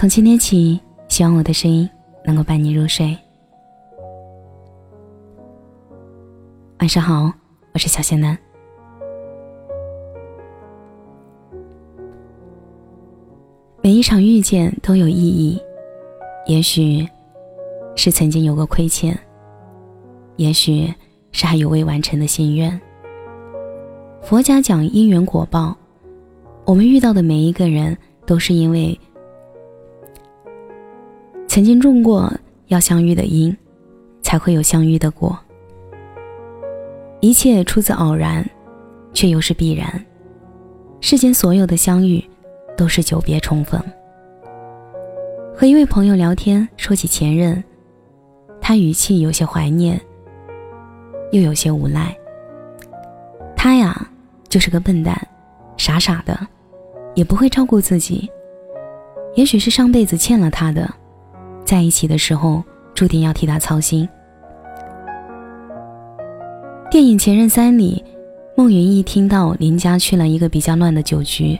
从今天起，希望我的声音能够伴你入睡。晚上好，我是小仙男。每一场遇见都有意义，也许是曾经有过亏欠，也许是还有未完成的心愿。佛家讲因缘果报，我们遇到的每一个人，都是因为曾经种过要相遇的因，才会有相遇的果。一切出自偶然，却又是必然。世间所有的相遇，都是久别重逢。和一位朋友聊天，说起前任，他语气有些怀念，又有些无奈。他呀，就是个笨蛋，傻傻的，也不会照顾自己。也许是上辈子欠了他的，在一起的时候注定要替他操心。电影《前任三》里，孟云一听到林家去了一个比较乱的酒局，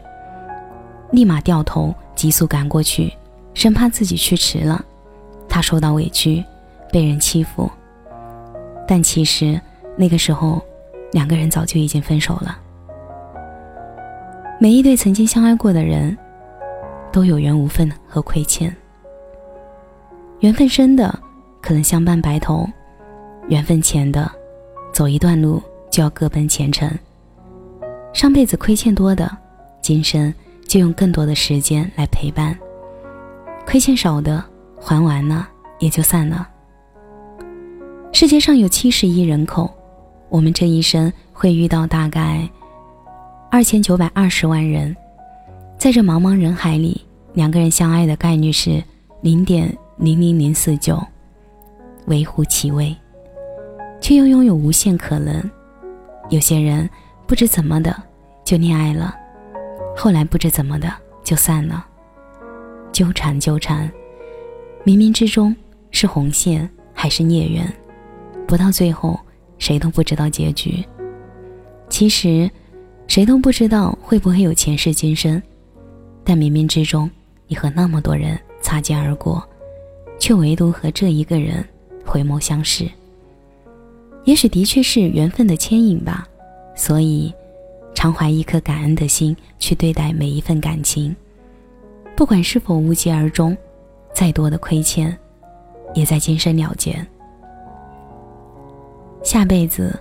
立马掉头急速赶过去，生怕自己去迟了，他受到委屈，被人欺负。但其实那个时候，两个人早就已经分手了。每一对曾经相爱过的人，都有缘无分和亏欠。缘分深的，可能相伴白头；缘分浅的。走一段路就要各奔前程。上辈子亏欠多的，今生就用更多的时间来陪伴；亏欠少的，还完了也就散了。世界上有七十亿人口，我们这一生会遇到大概二千九百二十万人，在这茫茫人海里，两个人相爱的概率是零点零零零四九，微乎其微。却又拥有无限可能。有些人不知怎么的就恋爱了，后来不知怎么的就散了。纠缠纠缠，冥冥之中是红线还是孽缘？不到最后，谁都不知道结局。其实，谁都不知道会不会有前世今生，但冥冥之中，你和那么多人擦肩而过，却唯独和这一个人回眸相视。也许的确是缘分的牵引吧，所以常怀一颗感恩的心去对待每一份感情，不管是否无疾而终，再多的亏欠，也在今生了结。下辈子，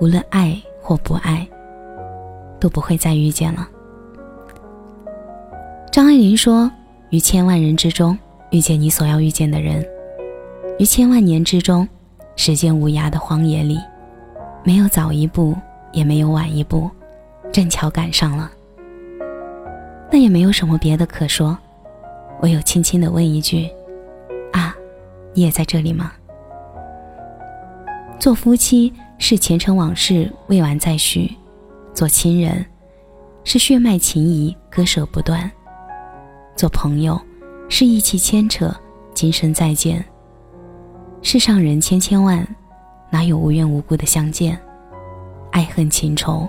无论爱或不爱，都不会再遇见了。张爱玲说：“于千万人之中遇见你所要遇见的人，于千万年之中。”时间无涯的荒野里，没有早一步，也没有晚一步，正巧赶上了。那也没有什么别的可说，唯有轻轻的问一句：“啊，你也在这里吗？”做夫妻是前尘往事未完再续，做亲人是血脉情谊割舍不断，做朋友是义气牵扯，今生再见。世上人千千万，哪有无缘无故的相见？爱恨情仇，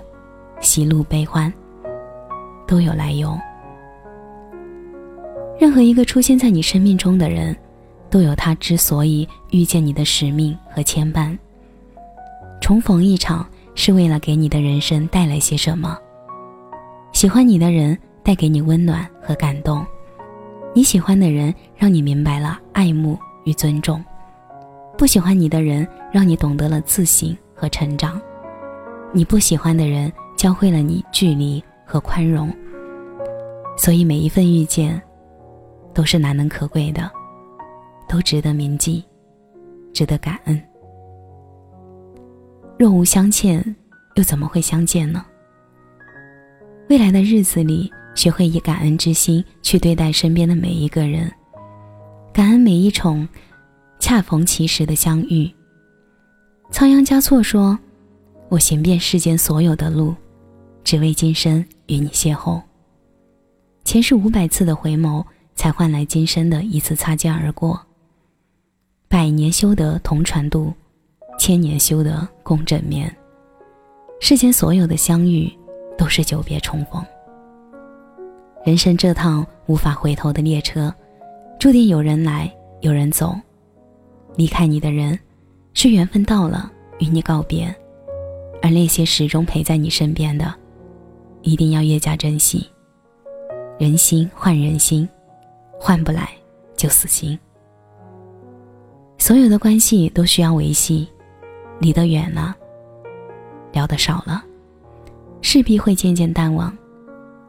喜怒悲欢，都有来由。任何一个出现在你生命中的人，都有他之所以遇见你的使命和牵绊。重逢一场，是为了给你的人生带来些什么？喜欢你的人带给你温暖和感动，你喜欢的人让你明白了爱慕与尊重。不喜欢你的人，让你懂得了自省和成长；你不喜欢的人，教会了你距离和宽容。所以每一份遇见，都是难能可贵的，都值得铭记，值得感恩。若无相欠，又怎么会相见呢？未来的日子里，学会以感恩之心去对待身边的每一个人，感恩每一种。恰逢其时的相遇。仓央嘉措说：“我行遍世间所有的路，只为今生与你邂逅。前世五百次的回眸，才换来今生的一次擦肩而过。百年修得同船渡，千年修得共枕眠。世间所有的相遇，都是久别重逢。人生这趟无法回头的列车，注定有人来，有人走。离开你的人，是缘分到了与你告别，而那些始终陪在你身边的，一定要越加珍惜。人心换人心，换不来就死心。所有的关系都需要维系，离得远了，聊得少了，势必会渐渐淡忘。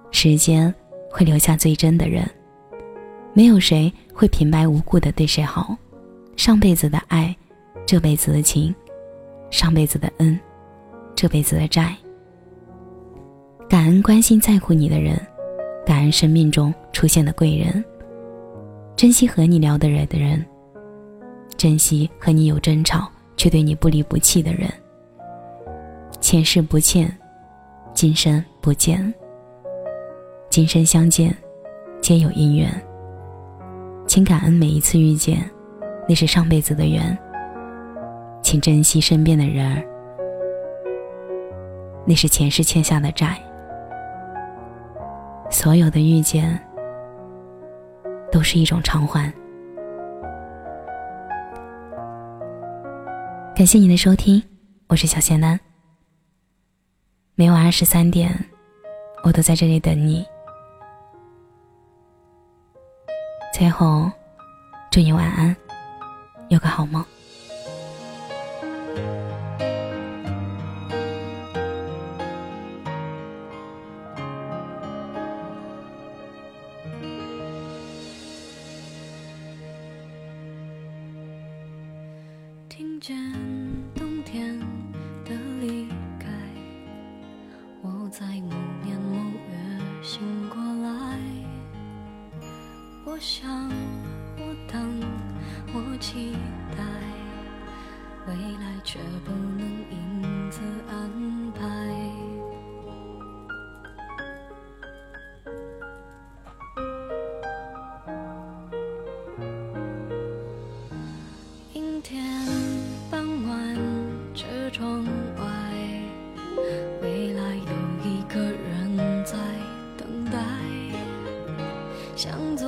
时间会留下最真的人，没有谁会平白无故的对谁好。上辈子的爱，这辈子的情；上辈子的恩，这辈子的债。感恩关心在乎你的人，感恩生命中出现的贵人，珍惜和你聊得来的人，珍惜和你有争吵却对你不离不弃的人。前世不欠，今生不见。今生相见，皆有因缘。请感恩每一次遇见。那是上辈子的缘，请珍惜身边的人儿。那是前世欠下的债。所有的遇见，都是一种偿还。感谢你的收听，我是小仙丹。每晚二十三点，我都在这里等你。最后，祝你晚安。有个好梦。听见冬天的离开，我在想我等。我期待未来，却不能因此安排。阴天傍晚，车窗外，未来有一个人在等待，向左，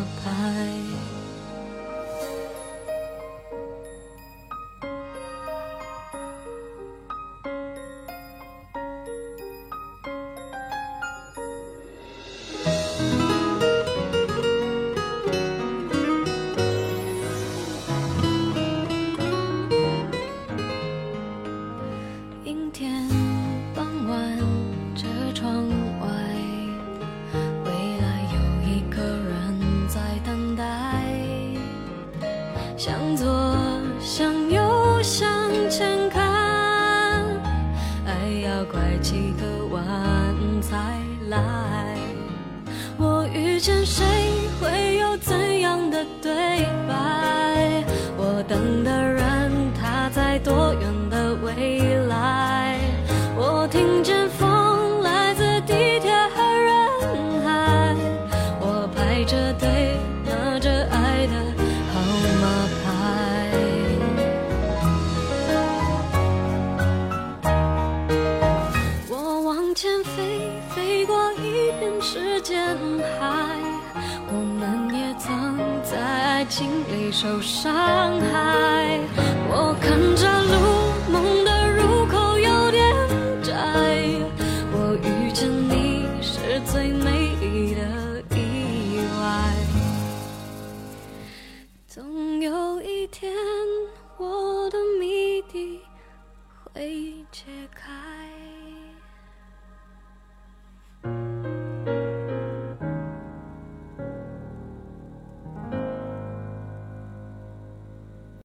几个人世间海我们也曾在爱情里受伤害。我看着路